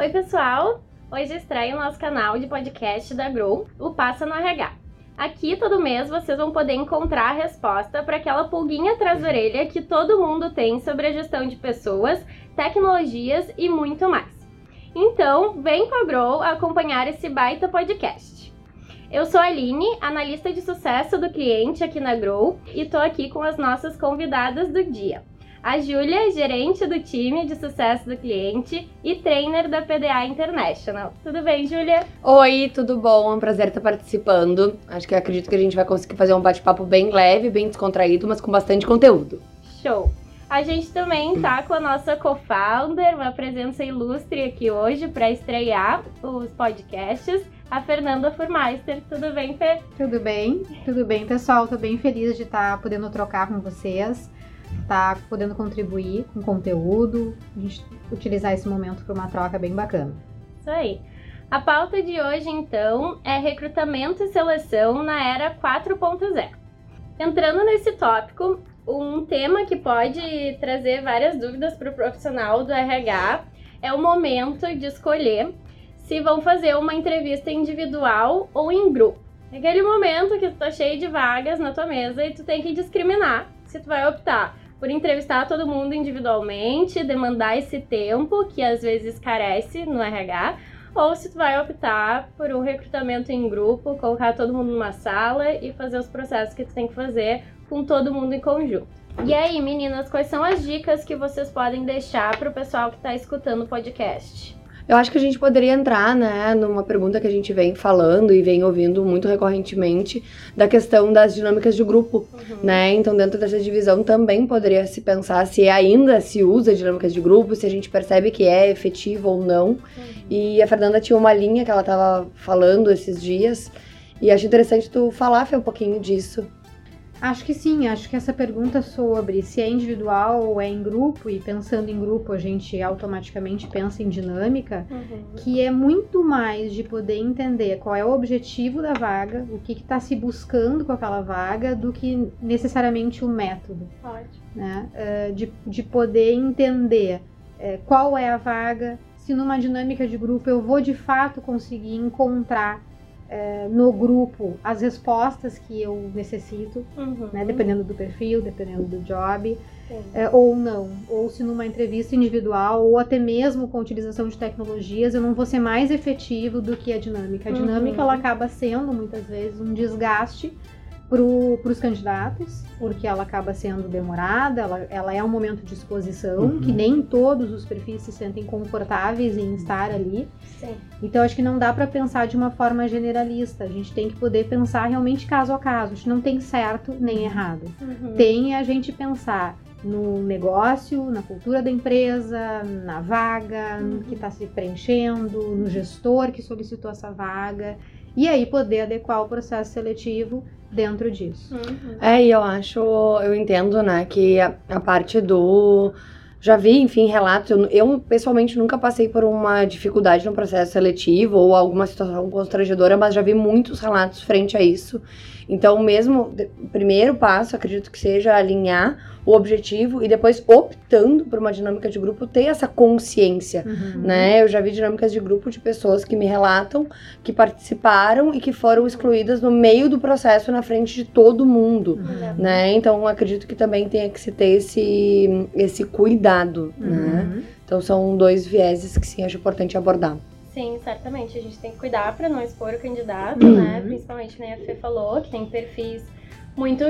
Oi, pessoal! Hoje estreia o nosso canal de podcast da Grow, o Passa no RH. Aqui todo mês vocês vão poder encontrar a resposta para aquela pulguinha atrás da orelha que todo mundo tem sobre a gestão de pessoas, tecnologias e muito mais. Então, vem com a Grow acompanhar esse baita podcast. Eu sou a Aline, analista de sucesso do cliente aqui na Grow, e tô aqui com as nossas convidadas do dia. A Júlia, gerente do time de sucesso do cliente e trainer da PDA International. Tudo bem, Júlia? Oi, tudo bom? É um prazer estar participando. Acho que acredito que a gente vai conseguir fazer um bate-papo bem leve, bem descontraído, mas com bastante conteúdo. Show! A gente também tá com a nossa co-founder, uma presença ilustre aqui hoje para estrear os podcasts, a Fernanda Furmeister. Tudo bem, Fê? Tudo bem, tudo bem, pessoal. Tô bem feliz de estar podendo trocar com vocês tá podendo contribuir com conteúdo, a gente utilizar esse momento para uma troca bem bacana. Isso aí. A pauta de hoje, então, é recrutamento e seleção na era 4.0. Entrando nesse tópico, um tema que pode trazer várias dúvidas para o profissional do RH é o momento de escolher se vão fazer uma entrevista individual ou em grupo. É aquele momento que tu tá cheio de vagas na tua mesa e tu tem que discriminar se tu vai optar por entrevistar todo mundo individualmente, demandar esse tempo que às vezes carece no RH, ou se tu vai optar por um recrutamento em grupo, colocar todo mundo numa sala e fazer os processos que tu tem que fazer com todo mundo em conjunto. E aí, meninas, quais são as dicas que vocês podem deixar para o pessoal que está escutando o podcast? Eu acho que a gente poderia entrar, né, numa pergunta que a gente vem falando e vem ouvindo muito recorrentemente da questão das dinâmicas de grupo, uhum. né? Então, dentro dessa divisão também poderia se pensar se ainda se usa dinâmicas de grupo, se a gente percebe que é efetivo ou não. Uhum. E a Fernanda tinha uma linha que ela estava falando esses dias, e acho interessante tu falar, Fê, um pouquinho disso. Acho que sim, acho que essa pergunta sobre se é individual ou é em grupo, e pensando em grupo a gente automaticamente pensa em dinâmica, uhum. que é muito mais de poder entender qual é o objetivo da vaga, o que está se buscando com aquela vaga, do que necessariamente o método. Ótimo. Né? Uh, de, de poder entender uh, qual é a vaga, se numa dinâmica de grupo eu vou de fato conseguir encontrar é, no grupo as respostas que eu necessito, uhum. né, dependendo do perfil, dependendo do job, é, ou não. Ou se numa entrevista individual, ou até mesmo com a utilização de tecnologias, eu não vou ser mais efetivo do que a dinâmica. A dinâmica uhum. ela acaba sendo muitas vezes um desgaste para os candidatos, porque ela acaba sendo demorada, ela, ela é um momento de exposição, uhum. que nem todos os perfis se sentem confortáveis em estar ali. Sim. Então, acho que não dá para pensar de uma forma generalista, a gente tem que poder pensar realmente caso a caso, a gente não tem certo nem errado. Uhum. Tem a gente pensar no negócio, na cultura da empresa, na vaga uhum. que está se preenchendo, no gestor que solicitou essa vaga e aí poder adequar o processo seletivo dentro disso. Uhum. É, e eu acho, eu entendo, né, que a, a parte do já vi, enfim, relatos. Eu, eu, pessoalmente nunca passei por uma dificuldade no processo seletivo ou alguma situação constrangedora, mas já vi muitos relatos frente a isso. Então, mesmo o primeiro passo, acredito que seja alinhar o objetivo e depois optando por uma dinâmica de grupo ter essa consciência, uhum. né? Eu já vi dinâmicas de grupo de pessoas que me relatam que participaram e que foram excluídas no meio do processo na frente de todo mundo, uhum. né? Então, acredito que também tenha que se ter esse esse cuidado, né? uhum. né? Então, são dois vieses que sim acho importante abordar. Sim, certamente. A gente tem que cuidar para não expor o candidato, uhum. né? Principalmente, nem a Fê falou, que tem perfis muito,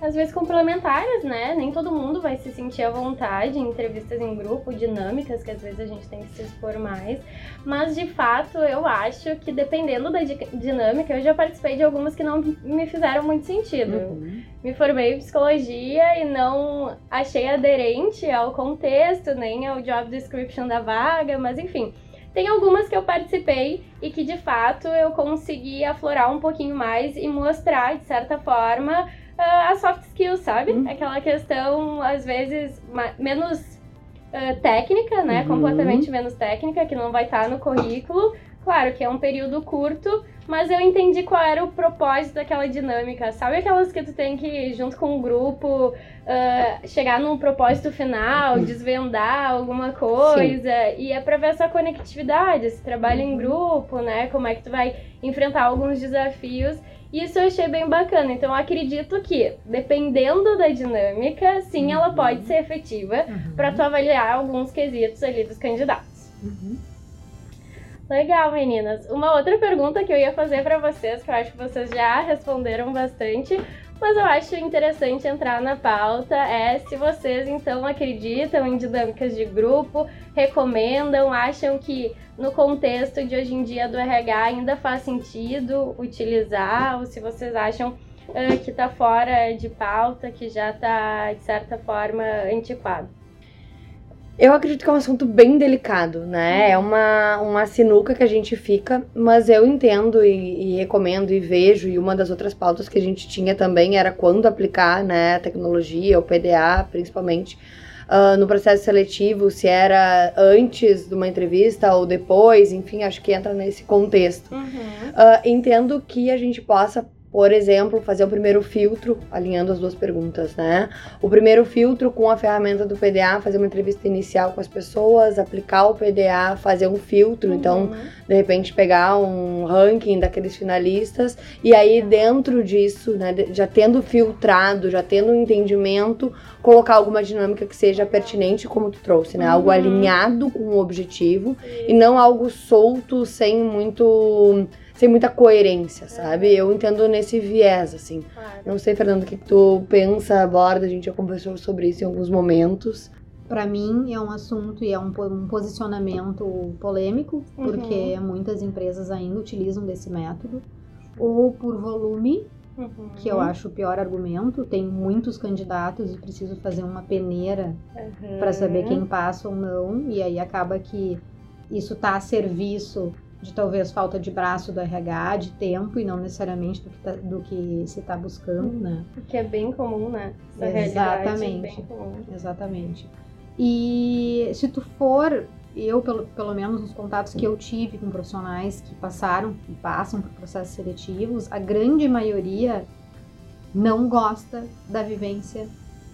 às vezes, complementares, né? Nem todo mundo vai se sentir à vontade em entrevistas em grupo, dinâmicas, que às vezes a gente tem que se expor mais. Mas, de fato, eu acho que dependendo da dinâmica, eu já participei de algumas que não me fizeram muito sentido. Uhum. Me formei em psicologia e não achei aderente ao contexto, nem ao job description da vaga, mas enfim tem algumas que eu participei e que de fato eu consegui aflorar um pouquinho mais e mostrar, de certa forma, uh, as soft skills, sabe? Uhum. Aquela questão, às vezes, menos uh, técnica, né? Uhum. Completamente menos técnica, que não vai estar tá no currículo, claro que é um período curto, mas eu entendi qual era o propósito daquela dinâmica. Sabe aquelas que tu tem que, junto com o grupo, uh, chegar num propósito final, uhum. desvendar alguma coisa, Sim. e é pra ver essa conectividade, esse trabalho uhum. em grupo, né? Como é que tu vai enfrentar alguns desafios. Isso eu achei bem bacana. Então, eu acredito que, dependendo da dinâmica, sim, ela uhum. pode ser efetiva uhum. para tu avaliar alguns quesitos ali dos candidatos. Uhum. Legal, meninas. Uma outra pergunta que eu ia fazer para vocês, que eu acho que vocês já responderam bastante, mas eu acho interessante entrar na pauta, é se vocês então acreditam em dinâmicas de grupo, recomendam, acham que no contexto de hoje em dia do RH ainda faz sentido utilizar, ou se vocês acham uh, que está fora de pauta, que já está, de certa forma, antiquado. Eu acredito que é um assunto bem delicado, né? É uma, uma sinuca que a gente fica, mas eu entendo e, e, recomendo e vejo, e uma das outras pautas que a gente tinha também era quando aplicar né, a tecnologia, o PDA, principalmente, uh, no processo seletivo, se era antes de uma entrevista ou depois, enfim, acho que entra nesse contexto. Uhum. Uh, entendo que a gente possa por exemplo, fazer o primeiro filtro, alinhando as duas perguntas, né? O primeiro filtro com a ferramenta do PDA, fazer uma entrevista inicial com as pessoas, aplicar o PDA, fazer um filtro, uhum. então, de repente, pegar um ranking daqueles finalistas e aí dentro disso, né, já tendo filtrado, já tendo um entendimento, colocar alguma dinâmica que seja pertinente, como tu trouxe, né? Uhum. Algo alinhado com o objetivo Sim. e não algo solto, sem muito sem muita coerência, sabe? Eu entendo nesse viés, assim. Claro. Não sei, Fernando, o que tu pensa, aborda, a gente já conversou sobre isso em alguns momentos. Para mim é um assunto e é um, um posicionamento polêmico, uhum. porque muitas empresas ainda utilizam desse método, ou por volume, Uhum. que eu acho o pior argumento. Tem muitos candidatos e preciso fazer uma peneira uhum. para saber quem passa ou não, e aí acaba que isso está a serviço de talvez falta de braço do RH, de tempo e não necessariamente do que, tá, do que se está buscando, né? Que é bem comum, né? Essa é Exatamente. É comum. Exatamente. E se tu for, eu pelo, pelo menos nos contatos que eu tive com profissionais que passaram e passam por processos seletivos, a grande maioria não gosta da vivência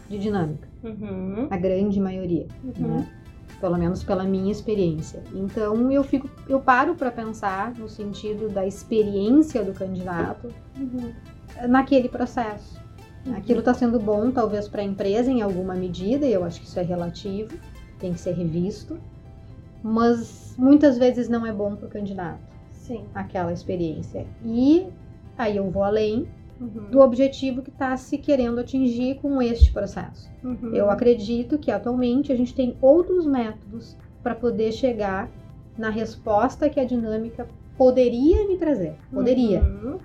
de dinâmica. Uhum. A grande maioria. Uhum. Né? Pelo menos pela minha experiência. Então eu fico, eu paro para pensar no sentido da experiência do candidato uhum. naquele processo. Uhum. Aquilo está sendo bom, talvez para a empresa em alguma medida, e eu acho que isso é relativo, tem que ser revisto, mas muitas vezes não é bom para o candidato. Sim. Aquela experiência. E aí eu vou além uhum. do objetivo que está se querendo atingir com este processo. Uhum. Eu acredito que atualmente a gente tem outros métodos para poder chegar na resposta que a dinâmica poderia me trazer. Poderia. Uhum.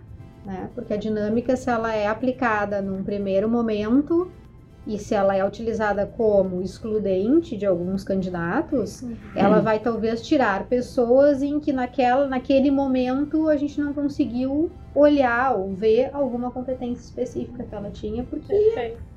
Né? Porque a dinâmica, se ela é aplicada num primeiro momento, e se ela é utilizada como excludente de alguns candidatos, uhum. ela vai talvez tirar pessoas em que naquela, naquele momento a gente não conseguiu olhar ou ver alguma competência específica que ela tinha, porque Perfeito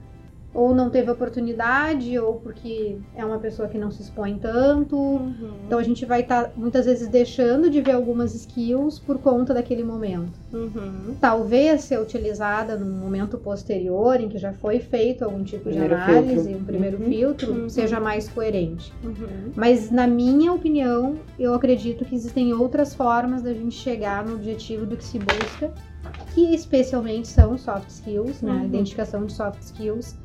ou não teve oportunidade, ou porque é uma pessoa que não se expõe tanto. Uhum. Então a gente vai estar tá, muitas vezes deixando de ver algumas skills por conta daquele momento. Uhum. Talvez ser utilizada num momento posterior, em que já foi feito algum tipo primeiro de análise, filtro. um primeiro uhum. filtro, uhum. seja mais coerente. Uhum. Mas na minha opinião, eu acredito que existem outras formas da gente chegar no objetivo do que se busca, que especialmente são soft skills, né? Uhum. Identificação de soft skills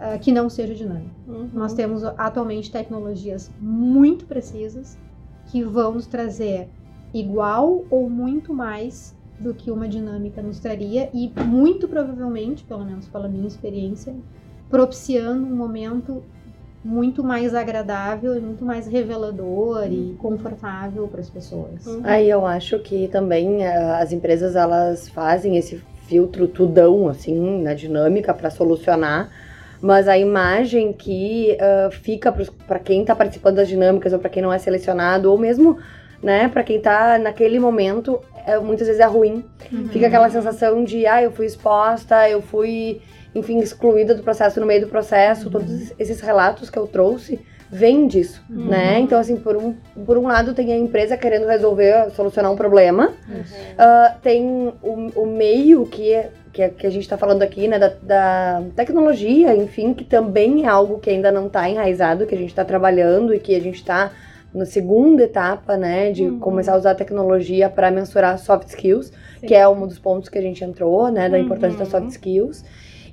uh, que não seja dinâmico. Uhum. Nós temos atualmente tecnologias muito precisas que vão nos trazer igual ou muito mais do que uma dinâmica nos traria e muito provavelmente, pelo menos pela minha experiência, propiciando um momento muito mais agradável e muito mais revelador e confortável para as pessoas. Uhum. Aí eu acho que também eh, as empresas elas fazem esse filtro tudão assim na dinâmica para solucionar mas a imagem que uh, fica para quem está participando das dinâmicas ou para quem não é selecionado, ou mesmo né, para quem está naquele momento, é, muitas vezes é ruim. Uhum. Fica aquela sensação de, ah, eu fui exposta, eu fui enfim, excluída do processo no meio do processo. Uhum. Todos esses relatos que eu trouxe vêm disso, Uhum. né? Então, assim, por um, por um lado tem a empresa querendo resolver, solucionar um problema, Ah, tem o, o meio que, que, que a gente está falando aqui, né, da, da tecnologia, enfim, que também é algo que ainda não está enraizado, que a gente está trabalhando e que a gente está na segunda etapa, né, de Uhum. começar a usar a tecnologia para mensurar soft skills, que é um dos pontos que a gente entrou, né, da importância das Uhum. soft skills.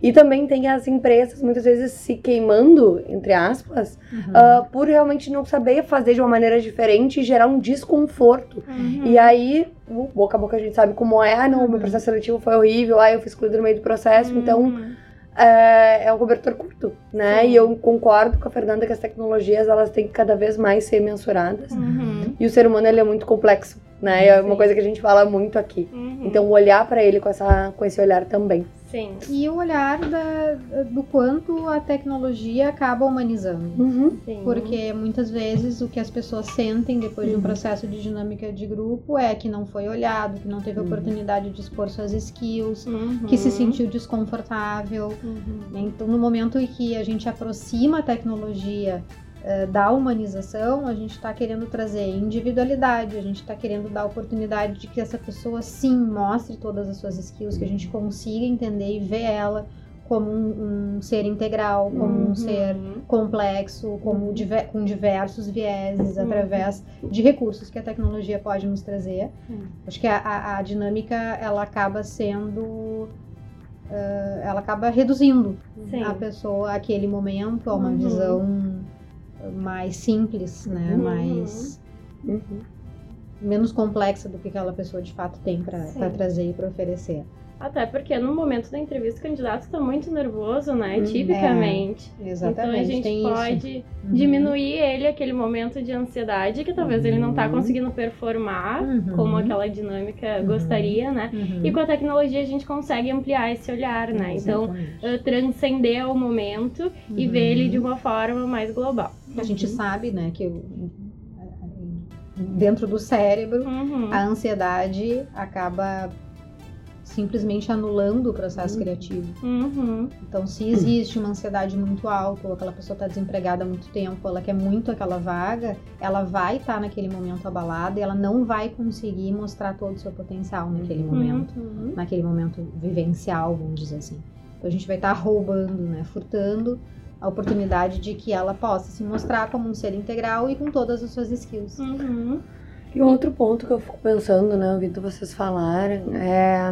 E também tem as empresas muitas vezes se queimando, entre aspas, Uhum. ah, por realmente não saber fazer de uma maneira diferente e gerar um desconforto. Uhum. E aí, o boca a boca a gente sabe como é, ah, não, o meu Uhum. processo seletivo foi horrível, ah, eu fui excluído no meio do processo, então Uhum. é, é um cobertor curto, né? Sim. E eu concordo com a Fernanda que as tecnologias, elas têm que cada vez mais ser mensuradas. Uhum. E o ser humano, ele é muito complexo, né? É uma Sim. coisa que a gente fala muito aqui. Uhum. Então, olhar pra ele com, essa, com esse olhar também. Sim. E o olhar da- do quanto a tecnologia acaba humanizando. Uhum. Porque muitas vezes o que as pessoas sentem depois de um Uhum. processo de dinâmica de grupo é que não foi olhado, que não teve Uhum. oportunidade de expor suas skills, Uhum. que se sentiu desconfortável. Uhum. Então, no momento em que a gente aproxima a tecnologia da humanização, a gente está querendo trazer individualidade, a gente está querendo dar oportunidade de que essa pessoa sim mostre todas as suas skills, que a gente consiga entender e ver ela como um, um ser integral, como um Uhum. ser complexo, como diver- com diversos vieses, Uhum. através de recursos que a tecnologia pode nos trazer. Sim. Acho que a, a- a dinâmica ela acaba sendo, eh, ela acaba reduzindo Sim. a pessoa aquele momento a uma Uhum. visão mais simples, né, Uhum. mais Uhum. menos complexa do que aquela pessoa de fato tem para trazer e para oferecer. Até porque no momento da entrevista o candidato tá muito nervoso, né? Hum, Tipicamente. Exatamente. Então a gente pode Uhum. diminuir ele aquele momento de ansiedade que talvez ele não tá Uhum. conseguindo performar Uhum. como aquela dinâmica Uhum. gostaria, né? Uhum. E com a tecnologia a gente consegue ampliar esse olhar, né? Então, Exatamente. eh, transcender o momento e Uhum. ver ele de uma forma mais global. A gente sabe, né, que o- dentro do cérebro Uhum. a ansiedade acaba simplesmente anulando o processo Uhum. criativo. Uhum. Então, se existe uma ansiedade muito alta, ou aquela pessoa está desempregada há muito tempo, ela quer muito aquela vaga, ela vai estar naquele momento abalada e ela não vai conseguir mostrar todo o seu potencial naquele momento, Uhum. naquele momento vivencial, vamos dizer assim. Então, a gente vai estar roubando, né, furtando a oportunidade de que ela possa se mostrar como um ser integral e com todas as suas skills. Uhum. E outro ponto que eu fico pensando, né, ouvindo vocês falarem, é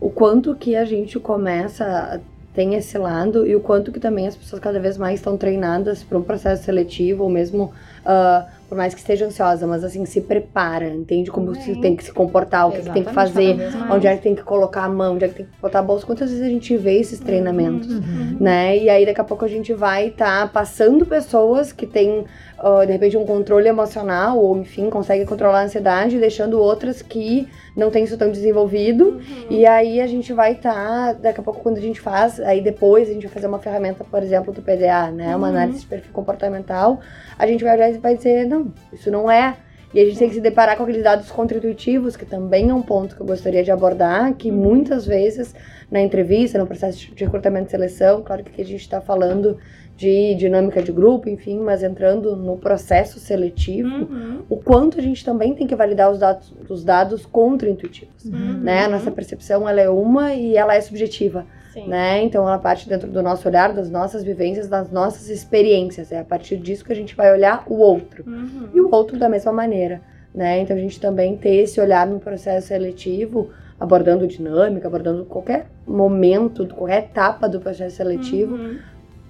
o quanto que a gente começa tem esse lado e o quanto que também as pessoas cada vez mais estão treinadas para um processo seletivo ou mesmo ah, por mais que esteja ansiosa, mas assim se prepara, entende como Também. se tem que se comportar, o que, que tem que fazer, onde é que tem que colocar a mão, onde é que tem que botar a bolsa. Quantas vezes a gente vê esses treinamentos? Uhum. né? E aí daqui a pouco a gente vai estar passando pessoas que têm, ah, de repente, um controle emocional, ou enfim, conseguem controlar a ansiedade, deixando outras que não têm isso tão desenvolvido. Uhum. E aí a gente vai estar, daqui a pouco, quando a gente faz, aí depois a gente vai fazer uma ferramenta, por exemplo, do PDA, né? Uma Uhum. análise de perfil comportamental, a gente vai olhar e vai dizer, não, isso não é. E a gente tem que se deparar com aqueles dados contra-intuitivos, que também é um ponto que eu gostaria de abordar, que Uhum. muitas vezes na entrevista, no processo de recrutamento e seleção, claro que a gente está falando de dinâmica de grupo, enfim, mas entrando no processo seletivo, Uhum. o quanto a gente também tem que validar os dados, os dados contra-intuitivos. Uhum. Né? A nossa percepção ela é uma e ela é subjetiva, Sim. né? Então ela parte dentro do nosso olhar, das nossas vivências, das nossas experiências. É a partir disso que a gente vai olhar o outro Uhum. e o outro da mesma maneira, né? Então a gente também ter esse olhar no processo seletivo, abordando dinâmica, abordando qualquer momento, qualquer etapa do processo seletivo, Uhum.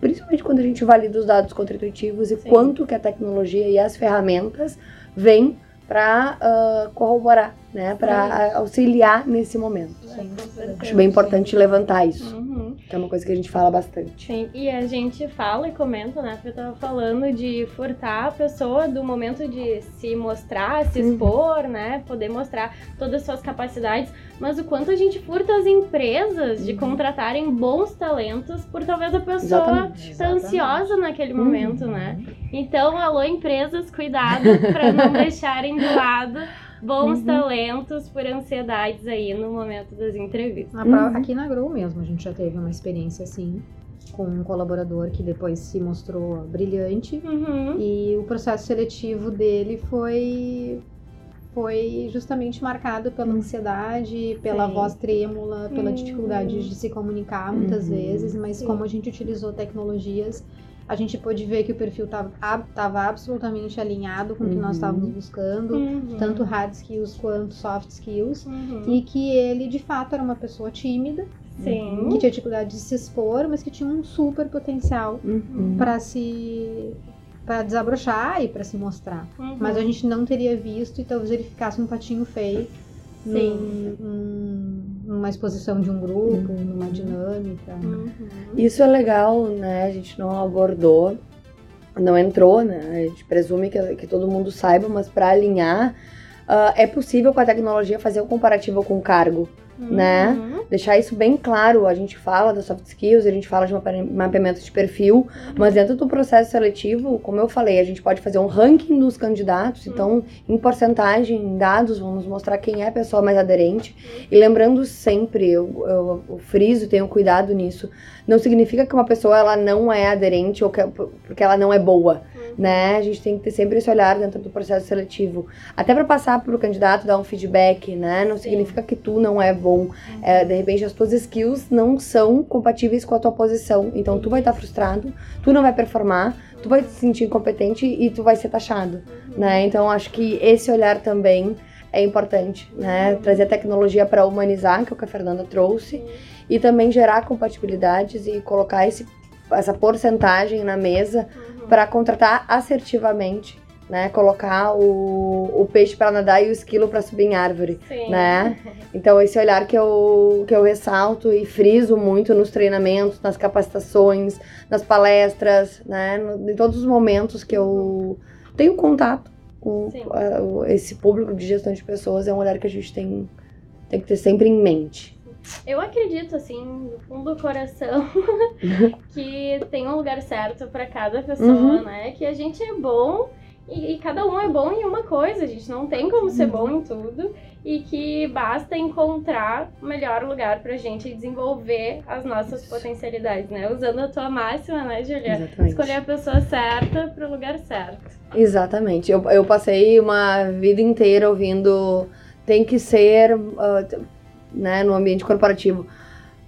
Principalmente quando a gente valida os dados contra-intuitivos e Sim. quanto que a tecnologia e as ferramentas vêm para corroborar, né? Para auxiliar nesse momento. Sim, Com certeza. Acho bem importante levantar isso, Uhum. que é uma coisa que a gente fala bastante. Sim, e a gente fala e comenta, né? Porque eu tava falando de furtar a pessoa do momento de se mostrar, se Uhum. expor, né? Poder mostrar todas as suas capacidades, mas o quanto a gente furta as empresas de Uhum. contratarem bons talentos por talvez a pessoa Exatamente. tá ansiosa naquele momento, Uhum. né? Então, alô, empresas, cuidado pra não deixarem de lado bons Uhum. talentos por ansiedades aí no momento das entrevistas. Na Uhum. Aqui na Grow mesmo, a gente já teve uma experiência assim, com um colaborador que depois se mostrou brilhante. Uhum. E o processo seletivo dele foi foi justamente marcado pela ansiedade, pela Sim. voz trêmula, pela dificuldade de se comunicar muitas Uhum. vezes, mas Sim. como a gente utilizou tecnologias, a gente pôde ver que o perfil estava absolutamente alinhado com o que nós Uhum. estávamos buscando, Uhum. tanto hard skills quanto soft skills, Uhum. e que ele de fato era uma pessoa tímida, Sim. que tinha dificuldade de se expor, mas que tinha um super potencial Uhum. para se para desabrochar e para se mostrar. Uhum. Mas a gente não teria visto e talvez ele ficasse um patinho feio Sim. num- num- numa exposição de um grupo, numa dinâmica. Uhum. Isso é legal, né? A gente não abordou, não entrou, né? A gente presume que, que todo mundo saiba, mas para alinhar, ah, é possível com a tecnologia fazer o comparativo com o cargo. Né? Uhum. Deixar isso bem claro, a gente fala das soft skills, a gente fala de mape- mapeamento de perfil, mas dentro do processo seletivo, como eu falei, a gente pode fazer um ranking dos candidatos, então em porcentagem, em dados, vamos mostrar quem é a pessoa mais aderente. E lembrando sempre, eu, eu, eu friso, tenho cuidado nisso, não significa que uma pessoa ela não é aderente ou que, porque ela não é boa, né? A gente tem que ter sempre esse olhar dentro do processo seletivo, até para passar para o candidato dar um feedback, né? Não Sim. significa que tu não é bom. É, de repente as tuas skills não são compatíveis com a tua posição, então tu vai estar frustrado, tu não vai performar, tu vai te sentir incompetente e tu vai ser taxado, né? Então acho que esse olhar também é importante, né? Trazer a tecnologia para humanizar, que é o que a Fernanda trouxe, e também gerar compatibilidades e colocar esse, essa porcentagem na mesa Uhum. Para contratar assertivamente, né? Colocar o, o peixe para nadar e o esquilo para subir em árvore, Sim. né? Então esse olhar que eu, que eu ressalto e friso muito nos treinamentos, nas capacitações, nas palestras, né? No- em todos os momentos que eu tenho contato com Sim. o- esse público de gestão de pessoas, é um olhar que a gente tem, tem que ter sempre em mente. Eu acredito, assim, no fundo do coração, que tem um lugar certo pra cada pessoa, Uhum. né? Que a gente é bom e, e cada um é bom em uma coisa, a gente não tem como ser bom em tudo. E que basta encontrar o melhor lugar pra gente desenvolver as nossas potencialidades, né? Usando a tua máxima, né, Julia? Exatamente. Escolher a pessoa certa pro lugar certo. Exatamente. Eu, eu passei uma vida inteira ouvindo tem que ser ah, né, no ambiente corporativo.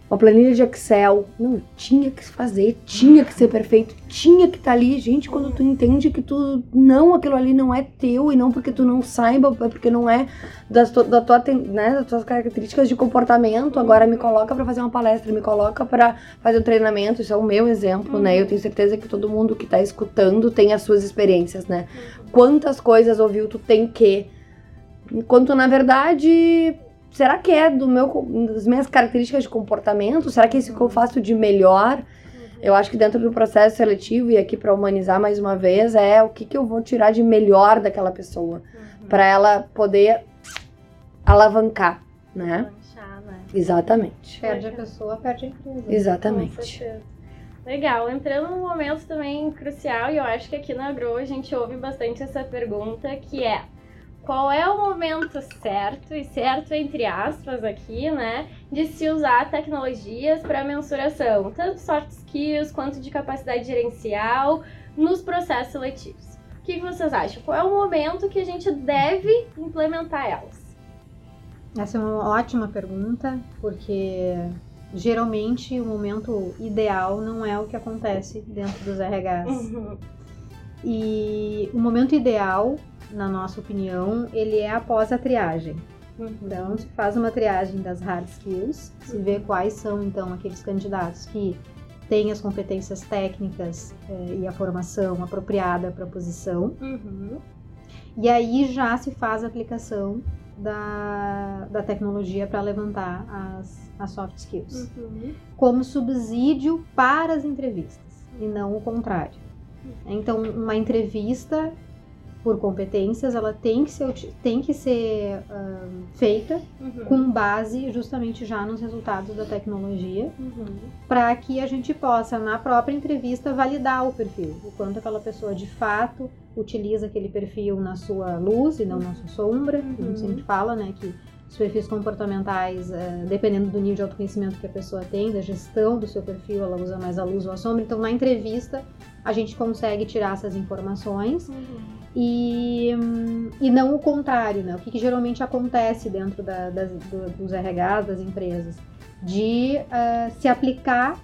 Uma planilha de Excel. Não, tinha que fazer, tinha que ser perfeito, tinha que estar ali. Gente, quando tu entende que tu não, aquilo ali não é teu e não porque tu não saiba, é porque não é das, da tua, né, das tuas características de comportamento. Agora me coloca pra fazer uma palestra, me coloca pra fazer um treinamento. Isso é o meu exemplo, né? Eu tenho certeza que todo mundo que tá escutando tem as suas experiências, né? quantas coisas ouviu tu tem que. Enquanto na verdade, será que é do meu das minhas características de comportamento? Será que é isso que eu faço de melhor? Eu acho que dentro do processo seletivo e aqui para humanizar mais uma vez é o que, que eu vou tirar de melhor daquela pessoa para ela poder alavancar, né? Lanchar, né? Exatamente. Perde a pessoa, perde a empresa. Exatamente. Legal, entrando num momento também crucial, e eu acho que aqui na Grow a gente ouve bastante essa pergunta, que é qual é o momento certo, e certo entre aspas aqui, né, de se usar tecnologias para mensuração, tanto soft skills quanto de capacidade gerencial nos processos seletivos. O que vocês acham? Qual é o momento que a gente deve implementar elas? Essa é uma ótima pergunta, porque geralmente o momento ideal não é o que acontece dentro dos RHs. Uhum. E o momento ideal, na nossa opinião, ele é após a triagem. Então, se faz uma triagem das hard skills, se vê quais são, então, aqueles candidatos que têm as competências técnicas eh, e a formação apropriada para a posição. Uhum. E aí já se faz a aplicação da, da tecnologia para levantar as, as soft skills. Uhum. Como subsídio para as entrevistas, e não o contrário. Então, uma entrevista por competências, ela tem que ser, tem que ser uh, feita uhum. com base justamente já nos resultados da tecnologia, uhum. para que a gente possa, na própria entrevista, validar o perfil, o quanto aquela pessoa de fato utiliza aquele perfil na sua luz e não na sua sombra. Uhum. A gente sempre fala, né, que os perfis comportamentais, uh, dependendo do nível de autoconhecimento que a pessoa tem, da gestão do seu perfil, ela usa mais a luz ou a sombra. Então, na entrevista, a gente consegue tirar essas informações. Uhum e, e não o contrário, né? O que, que geralmente acontece dentro da, das, do, dos RHs das empresas? De uh, se aplicar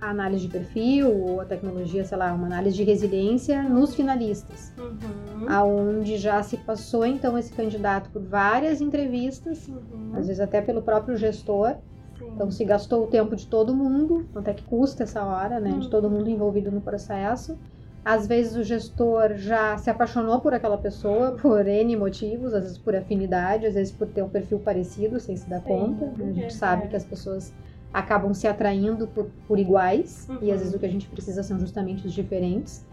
a análise de perfil ou a tecnologia, sei lá, uma análise de resiliência nos finalistas, uhum. aonde já se passou então esse candidato por várias entrevistas, uhum. às vezes até pelo próprio gestor. Então se gastou o tempo de todo mundo, quanto é que custa essa hora, né, uhum. de todo mundo envolvido no processo. Às vezes o gestor já se apaixonou por aquela pessoa por N motivos, às vezes por afinidade, às vezes por ter um perfil parecido, sem se dar Sim, conta. A gente é, sabe é. que as pessoas acabam se atraindo por, por iguais, uhum. e às vezes o que a gente precisa são justamente os diferentes,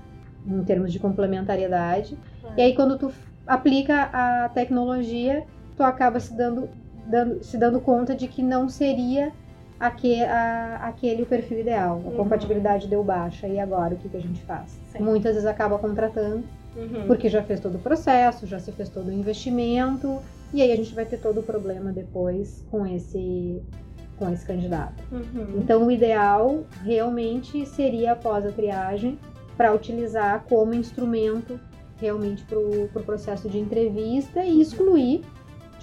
em termos de complementariedade. E aí quando tu aplica a tecnologia, tu acaba se dando, dando, se dando conta de que não seria aquele, a, aquele o perfil ideal. A uhum. compatibilidade deu baixa. E agora o que, que a gente faz? Sim. Muitas vezes acaba contratando, uhum. porque já fez todo o processo, já se fez todo o investimento, e aí a gente vai ter todo o problema depois com esse com esse candidato. Uhum. Então o ideal realmente seria após a triagem para utilizar como instrumento realmente para o pro processo de entrevista e excluir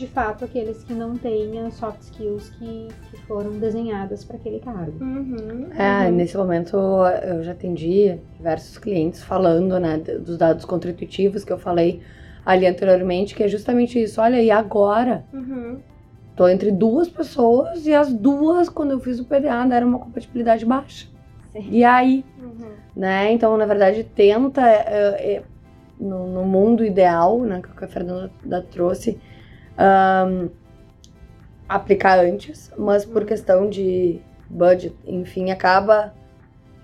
de fato aqueles que não têm as soft skills que, que foram desenhadas para aquele cargo. Uhum, é, uhum. nesse momento eu já atendi diversos clientes falando, né, dos dados contra-intuitivos que eu falei ali anteriormente, que é justamente isso. Olha, e agora? Uhum. Tô entre duas pessoas e as duas, quando eu fiz o PDA, deram uma compatibilidade baixa. Sim. E aí? Uhum. Né? Então, na verdade, tenta, é, é, no, no, mundo ideal, né, que a Fernanda trouxe, um, aplicar antes, mas por questão de budget, enfim, acaba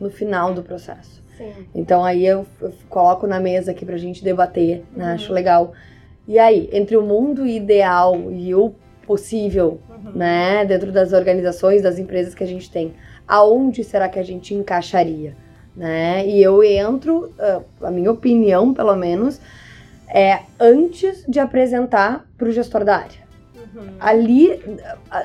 no final do processo. Sim. Então aí eu, eu, coloco na mesa aqui pra gente debater, né? Uhum. Acho legal. E aí, entre o mundo ideal e o possível, uhum. né, dentro das organizações, das empresas que a gente tem, aonde será que a gente encaixaria, né? E eu entro, uh, a minha opinião, pelo menos, é antes de apresentar para o gestor da área. Uhum. Ali,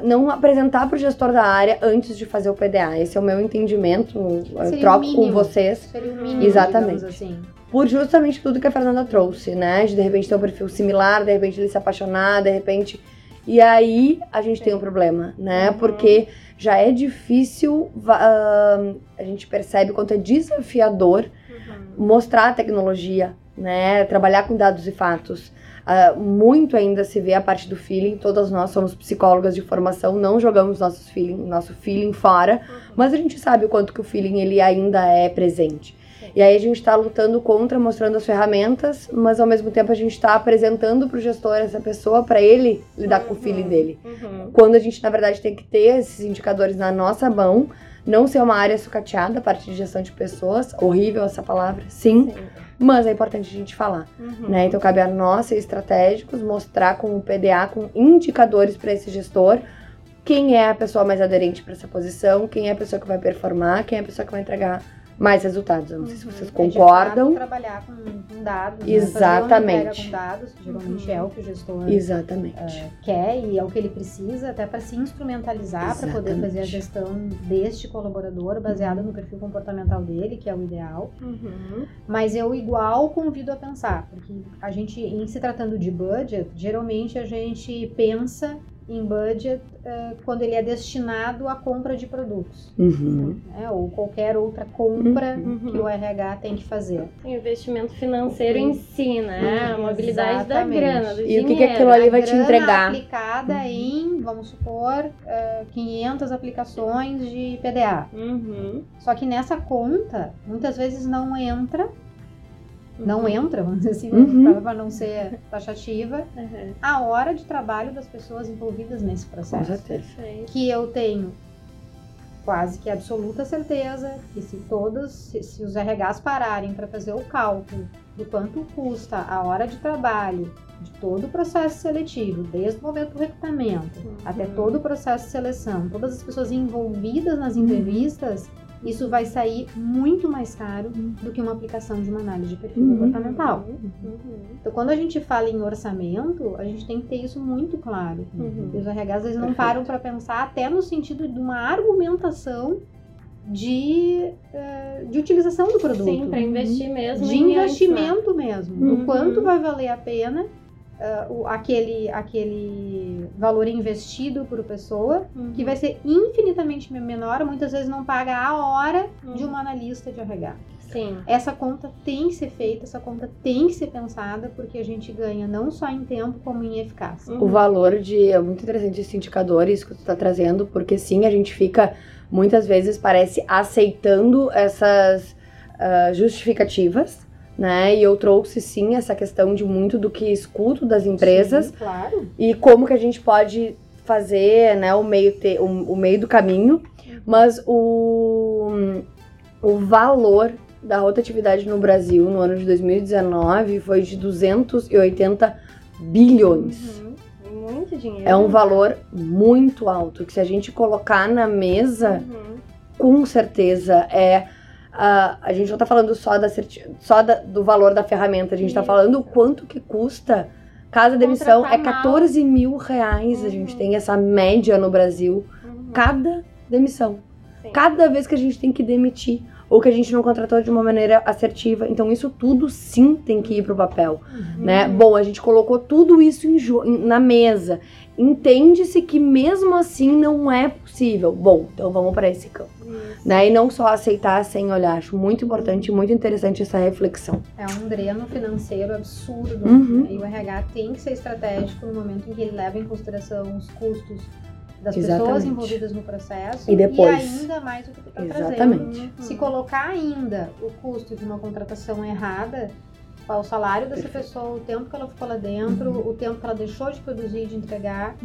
não apresentar para o gestor da área antes de fazer o PDA. Esse é o meu entendimento. Eu troco com vocês. Seria o mínimo, Exatamente. Assim. Por justamente tudo que a Fernanda trouxe, né? De de repente ter um perfil similar, de repente ele se apaixonar, de repente. E aí a gente Sim. tem um problema, né? Uhum. Porque já é difícil, uh, a gente percebe quanto é desafiador uhum. mostrar a tecnologia, né? Trabalhar com dados e fatos. Uh, muito ainda se vê a parte do feeling. Todas nós somos psicólogas de formação, não jogamos nossos feeling, nosso feeling fora, uhum. mas a gente sabe o quanto que o feeling ele ainda é presente. E aí a gente está lutando contra, mostrando as ferramentas, mas ao mesmo tempo a gente está apresentando para o gestor essa pessoa para ele lidar uhum. com o feeling uhum. dele. Uhum. Quando a gente na verdade tem que ter esses indicadores na nossa mão, não ser uma área sucateada, a parte de gestão de pessoas, horrível essa palavra, sim. sim mas é importante a gente falar, uhum. né? Então cabe a nós ser estratégicos, mostrar com o PDA, com indicadores para esse gestor, quem é a pessoa mais aderente para essa posição, quem é a pessoa que vai performar, quem é a pessoa que vai entregar mais resultados. Eu não sei se vocês uhum. concordam. É trabalhar com, com dados. Exatamente. Né? com dados, geralmente uhum. é o que o gestor Exatamente. Uh, quer e é o que ele precisa, até para se instrumentalizar, para poder fazer a gestão deste colaborador baseada no perfil comportamental dele, que é o ideal. Uhum. Mas eu igual convido a pensar, porque a gente, em se tratando de budget, geralmente a gente pensa em budget uh, quando ele é destinado à compra de produtos. Uhum. Né? Ou qualquer outra compra uhum. que o RH tem que fazer. O investimento financeiro em si, né? A mobilidade Exatamente. da grana, do e dinheiro. o que, que aquilo ali vai te entregar? aplicada uhum. em, vamos supor, uh, 500 aplicações de PDA. Uhum. Só que nessa conta, muitas vezes não entra não entra, vamos dizer assim, uhum. para não ser taxativa, uhum. a hora de trabalho das pessoas envolvidas nesse processo. Que eu tenho quase que absoluta certeza que se todos, se, se os RHs pararem para fazer o cálculo do quanto custa a hora de trabalho de todo o processo seletivo, desde o momento do recrutamento Uhum. até todo o processo de seleção, todas as pessoas envolvidas nas entrevistas, isso vai sair muito mais caro do que uma aplicação de uma análise de perfil Uhum. comportamental. Uhum. Então, quando a gente fala em orçamento, a gente tem que ter isso muito claro. Uhum. E os RH às vezes não Perfeito. param para pensar até no sentido de uma argumentação de, eh, de utilização do produto. Sim, para investir mesmo de investimento mesmo. Uhum. Do quanto vai valer a pena eh, o- aquele, aquele valor investido por pessoa, Uhum. que vai ser infinitamente menor, muitas vezes não paga a hora de Uhum. uma analista de RH. Sim. Essa conta tem que ser feita, essa conta tem que ser pensada, porque a gente ganha não só em tempo, como em eficácia. O valor de. É muito interessante esse indicador, isso que tu tá trazendo, porque sim, a gente fica muitas vezes parece aceitando essas ah, justificativas, né? E eu trouxe sim essa questão de muito do que escuto das empresas Sim, claro. e como que a gente pode fazer, né, o meio te, o, o meio do caminho, mas o o valor da rotatividade no Brasil no ano de 2019 foi de 280 bilhões. Uhum. Muito dinheiro. É um valor muito alto, que se a gente colocar na mesa, Uhum. com certeza é. A a gente não tá falando só, da, certi- só da- do valor da ferramenta, a gente tá Isso. falando o quanto que custa. Cada demissão é Contratar mal. 14 mil reais. A gente Uhum. tem essa média no Brasil. Uhum. Cada demissão. Sim. Cada vez que a gente tem que demitir. Ou que a gente não contratou de uma maneira assertiva. Então, isso tudo sim tem que ir pro papel né? Uhum. Bom, a gente colocou tudo isso em- na mesa. Entende-se que mesmo assim não é possível. Bom, então vamos para esse campo, Isso. né? E não só aceitar sem olhar. Acho muito importante, muito interessante essa reflexão. É um dreno financeiro absurdo. Uhum. né? E o RH tem que ser estratégico no momento em que ele leva em consideração os custos das pessoas Exatamente. envolvidas no processo E depois? ainda mais o que está Exatamente. trazendo. Se colocar ainda o custo de uma contratação errada, qual o salário dessa pessoa, o tempo que ela ficou lá dentro, Uhum. o tempo que ela deixou de produzir e de entregar,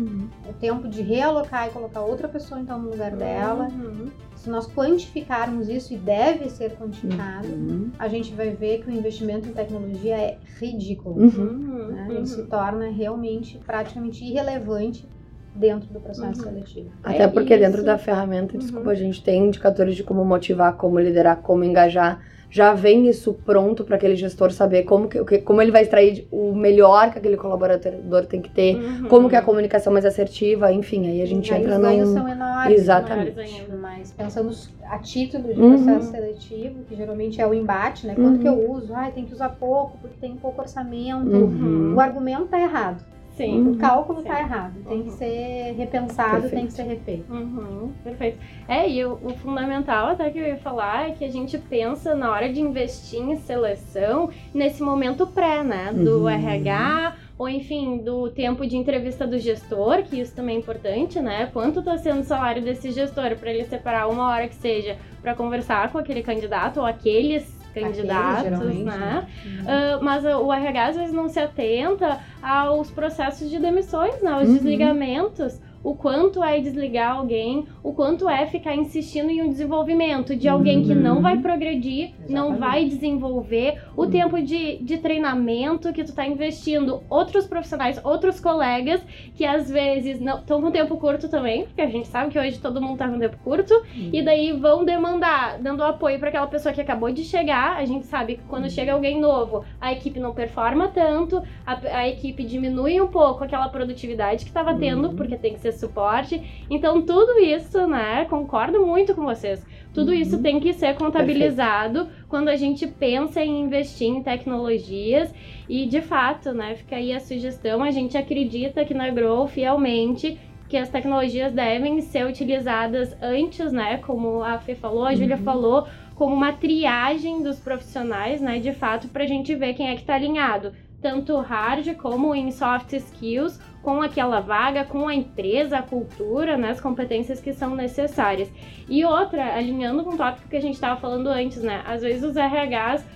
o tempo de realocar e colocar outra pessoa então no lugar dela. Uhum. Se nós quantificarmos isso e deve ser quantificado, Uhum. a gente vai ver que o investimento em tecnologia é ridículo. Uhum. Uhum. né? Uhum. Ele se torna realmente praticamente irrelevante dentro do processo Uhum. seletivo. Até É porque dentro isso. da ferramenta, desculpa, Uhum. a gente tem indicadores de como motivar, como liderar, como engajar. Já vem isso pronto para aquele gestor saber como, que, como ele vai extrair o melhor que aquele colaborador tem que ter, Uhum. como que é a comunicação mais assertiva, enfim, aí a gente Aí entra os ganhos num... são enormes. Exatamente. Mas pensando a título de Uhum. processo seletivo, que geralmente é o embate, né? Quanto Uhum. que eu uso? Ai, tem que usar pouco, porque tem pouco orçamento. Uhum. O argumento tá errado. Sim. O cálculo Sim. tá errado. Tem que Uhum. ser repensado, tem Perfeito. que ser refeito. Uhum, perfeito. É, e o, o fundamental até que eu ia falar é que a gente pensa na hora de investir em seleção nesse momento pré, né? Do Uhum. RH, ou enfim, do tempo de entrevista do gestor, que isso também é importante, né? Quanto tá sendo o salário desse gestor para ele separar uma hora que seja para conversar com aquele candidato ou aqueles candidatos, né? Uhum. Ah, mas o RH às vezes não se atenta aos processos de demissões, né? Aos Uhum. desligamentos. O quanto é desligar alguém, o quanto é ficar insistindo em um desenvolvimento de alguém que não Uhum. vai progredir, não Exatamente. vai desenvolver, o Uhum. tempo de, de treinamento que tu tá investindo, outros profissionais, outros colegas que às vezes não estão com tempo curto também, porque a gente sabe que hoje todo mundo tá com tempo curto, e daí vão demandar, dando apoio para aquela pessoa que acabou de chegar. A gente sabe que quando chega alguém novo, a equipe não performa tanto, a, a equipe diminui um pouco aquela produtividade que estava tendo, Uhum. porque tem que ser suporte. Então, tudo isso, né, concordo muito com vocês. Tudo isso tem que ser contabilizado quando a gente pensa em investir em tecnologias. E, de fato, né, fica aí a sugestão. A gente acredita que na Grow fielmente que as tecnologias devem ser utilizadas antes, né? Como a Fê falou, a Júlia Uhum. falou, como uma triagem dos profissionais, né? De fato, para a gente ver quem é que está alinhado, tanto hard como em soft skills, com aquela vaga, com a empresa, a cultura, né? As competências que são necessárias. E outra, alinhando com o tópico que a gente estava falando antes, né? Às vezes os RHs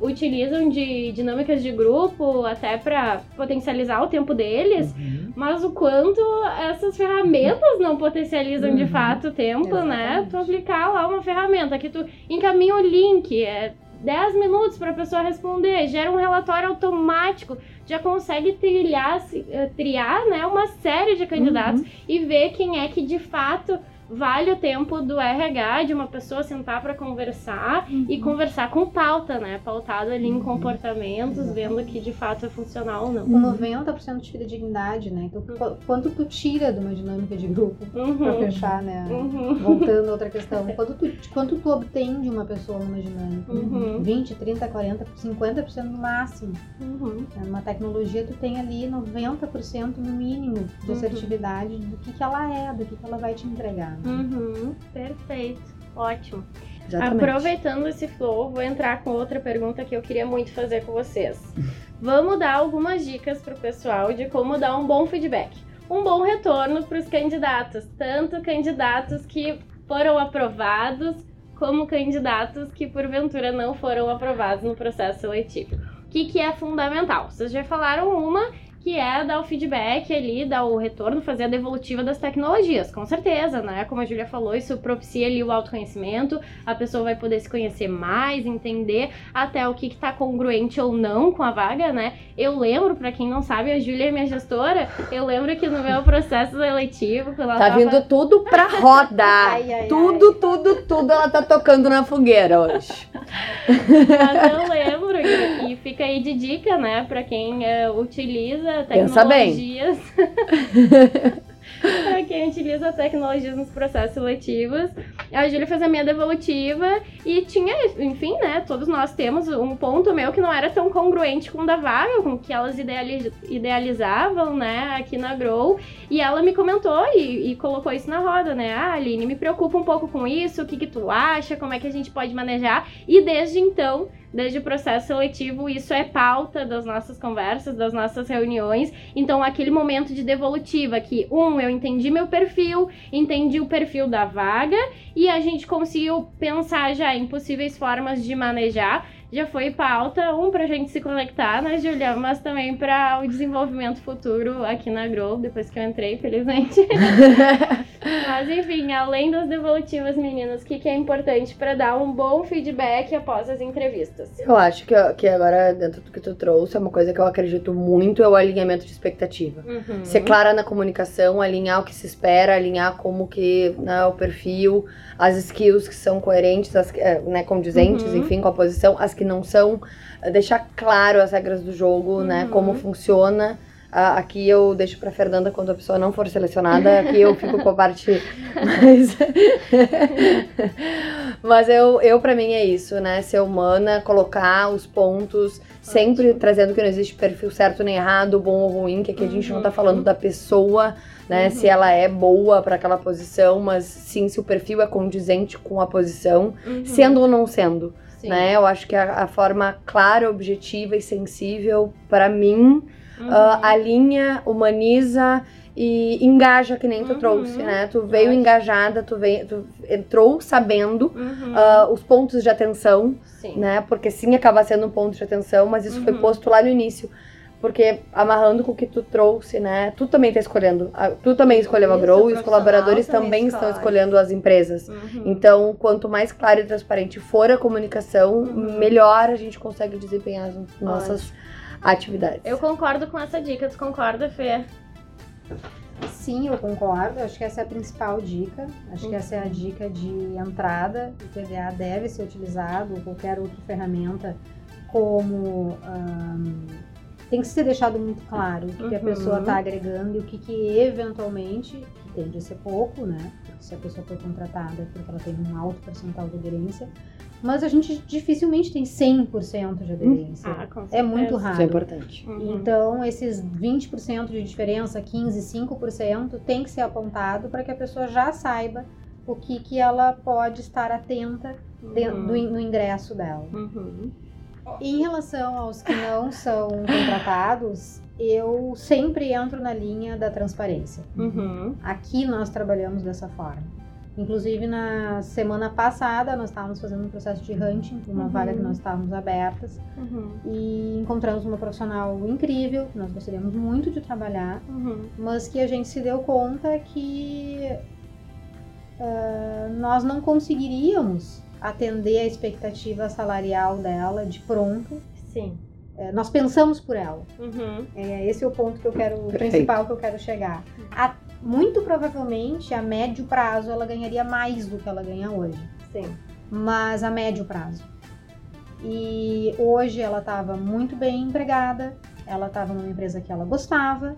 utilizam de dinâmicas de grupo até para potencializar o tempo deles, Uhum. mas o quanto essas ferramentas não potencializam de Uhum. fato o tempo, né? Exatamente. Tu aplicar lá uma ferramenta que tu encaminha o link, é 10 minutos para a pessoa responder, gera um relatório automático, já consegue trilhar, eh, triar né, uma série de candidatos uhum. e ver quem é que de fato vale o tempo do RH, de uma pessoa sentar para conversar uhum. e conversar com pauta, né? Pautado ali em uhum. comportamentos, Exatamente. vendo que de fato é funcional ou não. Com 90% de fidedignidade, né? Então, uhum. quanto tu tira de uma dinâmica de grupo uhum. para fechar, né? Uhum. Voltando a outra questão. Quanto tu, quanto tu obtém de uma pessoa numa dinâmica? Uhum. 20, 30, 40, 50% no máximo. Uhum. Numa tecnologia, tu tem ali 90% no mínimo de assertividade do que, que ela é, do que, que ela vai te entregar. Uhum, perfeito. Ótimo. Exatamente. Aproveitando esse flow, vou entrar com outra pergunta que eu queria muito fazer com vocês. Vamos dar algumas dicas para o pessoal de como dar um bom feedback, um bom retorno para os candidatos, tanto candidatos que foram aprovados, como candidatos que porventura não foram aprovados no processo seletivo. O que, que é fundamental? Vocês já falaram uma que é dar o feedback ali, dar o retorno, fazer a devolutiva das tecnologias, com certeza, né? Como a Julia falou, isso propicia ali o autoconhecimento, a pessoa vai poder se conhecer mais, entender até o que está congruente ou não com a vaga, né? Eu lembro, para quem não sabe, a Julia é minha gestora, eu lembro que no meu processo seletivo, quando ela Tá tava... vindo tudo pra roda. ai, ai, tudo, ai. tudo, tudo ela tá tocando na fogueira hoje. Mas eu lembro, e, e fica aí de dica, né, para quem uh, utiliza tecnologias. para quem utiliza tecnologias nos processos seletivos. A Júlia fez a minha devolutiva e tinha, enfim, né? Todos nós temos um ponto meu que não era tão congruente com o da vaga, com o que elas idealiz idealizavam, né, aqui na Grow. E ela me comentou e, e, colocou isso na roda, né? Ah, Aline, me preocupa um pouco com isso, o que, que tu acha, como é que a gente pode manejar. E desde então desde o processo seletivo, isso é pauta das nossas conversas, das nossas reuniões. Então, aquele momento de devolutiva que, um, eu entendi meu perfil, entendi o perfil da vaga e a gente conseguiu pensar já em possíveis formas de manejar já foi pauta, um pra gente se conectar, né, Julia? Mas também para o desenvolvimento futuro aqui na Grow, depois que eu entrei, felizmente. Mas enfim, além das devolutivas, meninas, o que, que é importante para dar um bom feedback após as entrevistas? Eu acho que, que agora, dentro do que tu trouxe, é uma coisa que eu acredito muito, é o alinhamento de expectativa. Uhum. Ser clara na comunicação, alinhar o que se espera, alinhar como que né, o perfil, as skills que são coerentes, as, eh, né, condizentes, uhum. enfim, com a posição, as que não são, eh, deixar claro as regras do jogo, né, uhum. né, como funciona. Uh, aqui eu deixo para Fernanda quando a pessoa não for selecionada, aqui eu fico com a parte mais. Mas eu, eu para mim é isso, né? Ser humana, colocar os pontos, sempre Ótimo. trazendo que não existe perfil certo nem errado, bom ou ruim, que aqui a gente não tá falando uhum. da pessoa, né? Uhum. Se ela é boa para aquela posição, mas sim se o perfil é condizente com a posição, uhum. sendo ou não sendo. Sim. Né? Eu acho que a, a forma clara, objetiva e sensível, para mim, uhum. uh, alinha, humaniza e engaja, que nem tu uhum. trouxe, né? Tu veio engajada, tu, veio, tu entrou sabendo uhum. uh, os pontos de atenção, sim. né? Porque sim, acaba sendo um ponto de atenção, mas isso foi uhum. posto lá no início. Porque amarrando com o que tu trouxe, né? Tu também tá escolhendo. Tu também escolheu a Grow e os colaboradores também, estão escolhendo as empresas. Uhum. Então, quanto mais clara e transparente for a comunicação, uhum. melhor a gente consegue desempenhar as nossas atividades. Eu concordo com essa dica. Tu concorda, Fê? Sim, eu concordo. Acho que essa é a principal dica. Acho uhum. que essa é a uhum. dica de entrada. O PDA deve ser utilizado, ou qualquer outra ferramenta, como. Um, tem que ser deixado muito claro o que, uhum. que a pessoa está agregando e o que, que eventualmente, que tende a ser pouco, né? Porque se a pessoa for contratada é porque ela tem um alto percentual de aderência, mas a gente dificilmente tem 100% de aderência. Ah, é muito raro. Isso é importante. Uhum. Então, esses 20% de diferença, 15, 5%, tem que ser apontado para que a pessoa já saiba o que, que ela pode estar atenta uhum. dentro, do, no ingresso dela. Uhum. Em relação aos que não são contratados, eu sempre entro na linha da transparência. Uhum. Aqui nós trabalhamos dessa forma. Inclusive, na semana passada, nós estávamos fazendo um processo de hunting, uma uhum. vaga que nós estávamos abertas, uhum. e encontramos uma profissional incrível, que nós gostaríamos muito de trabalhar, uhum. mas que a gente se deu conta que uh, nós não conseguiríamos atender a expectativa salarial dela de pronto. Sim. É, nós pensamos por ela. Uhum. É, esse é o ponto que eu quero, o Perfeito. principal que eu quero chegar. A- muito provavelmente, a médio prazo, ela ganharia mais do que ela ganha hoje. Sim. Mas a médio prazo. E hoje ela estava muito bem empregada, ela estava numa empresa que ela gostava,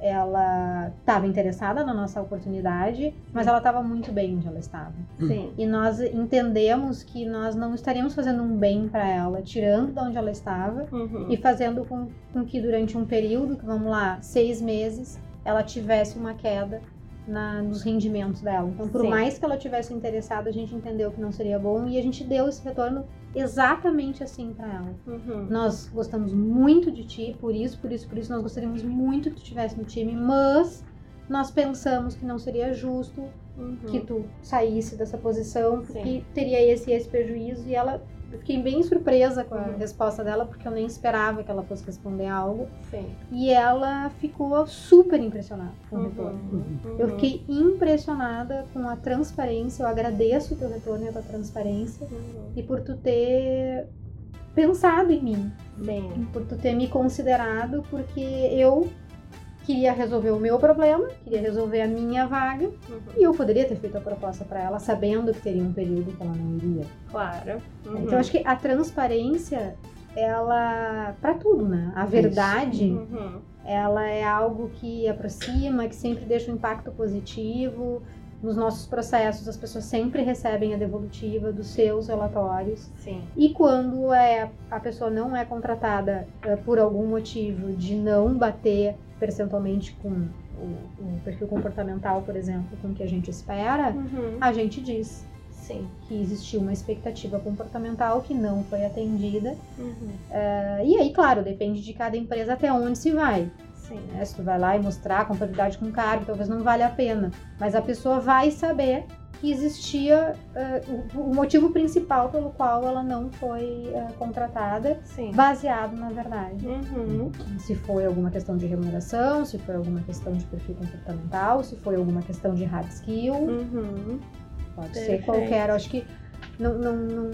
ela estava interessada na nossa oportunidade, mas ela estava muito bem onde ela estava. Sim. E nós entendemos que nós não estaríamos fazendo um bem para ela, tirando de onde ela estava Uhum. e fazendo com, com que durante um período, que vamos lá, seis meses, ela tivesse uma queda na, nos rendimentos dela. Então, por Sim. mais que ela tivesse interessada, a gente entendeu que não seria bom e a gente deu esse retorno exatamente assim para ela. Uhum. Nós gostamos muito de ti, por isso, por isso, por isso, nós gostaríamos muito que tu estivesse no time, mas nós pensamos que não seria justo Uhum. que tu saísse dessa posição, porque Sim. teria esse esse prejuízo. E ela, eu fiquei bem surpresa com a Uhum. resposta dela, porque eu nem esperava que ela fosse responder algo. Sim. E ela ficou super impressionada com o Uhum. retorno. Uhum. Eu fiquei impressionada com a transparência. Eu agradeço o teu retorno e a tua transparência Uhum. e por tu ter pensado em mim, Sim. por tu ter me considerado, porque eu queria resolver o meu problema, queria resolver a minha vaga Uhum. e eu poderia ter feito a proposta para ela sabendo que teria um período que ela não iria. Claro. Uhum. Então acho que a transparência, ela para tudo, né? A verdade, Uhum. ela é algo que aproxima, que sempre deixa um impacto positivo. Nos nossos processos, as pessoas sempre recebem a devolutiva dos seus relatórios. Sim. E quando é, a pessoa não é contratada eh, por algum motivo de não bater percentualmente com o, o perfil comportamental, por exemplo, com o que a gente espera, Uhum. a gente diz Sim. que existiu uma expectativa comportamental que não foi atendida. Uhum. Eh, e aí, claro, depende de cada empresa até onde se vai. Sim. né? Se tu vai lá e mostrar a compatibilidade com o cargo, talvez não valha a pena. Mas a pessoa vai saber que existia eh, o, o motivo principal pelo qual ela não foi eh, contratada, Sim. baseado na verdade. Uhum. Se foi alguma questão de remuneração, se foi alguma questão de perfil comportamental, se foi alguma questão de hard skill, Uhum. pode Perfeito. ser qualquer. Acho que não, não, não,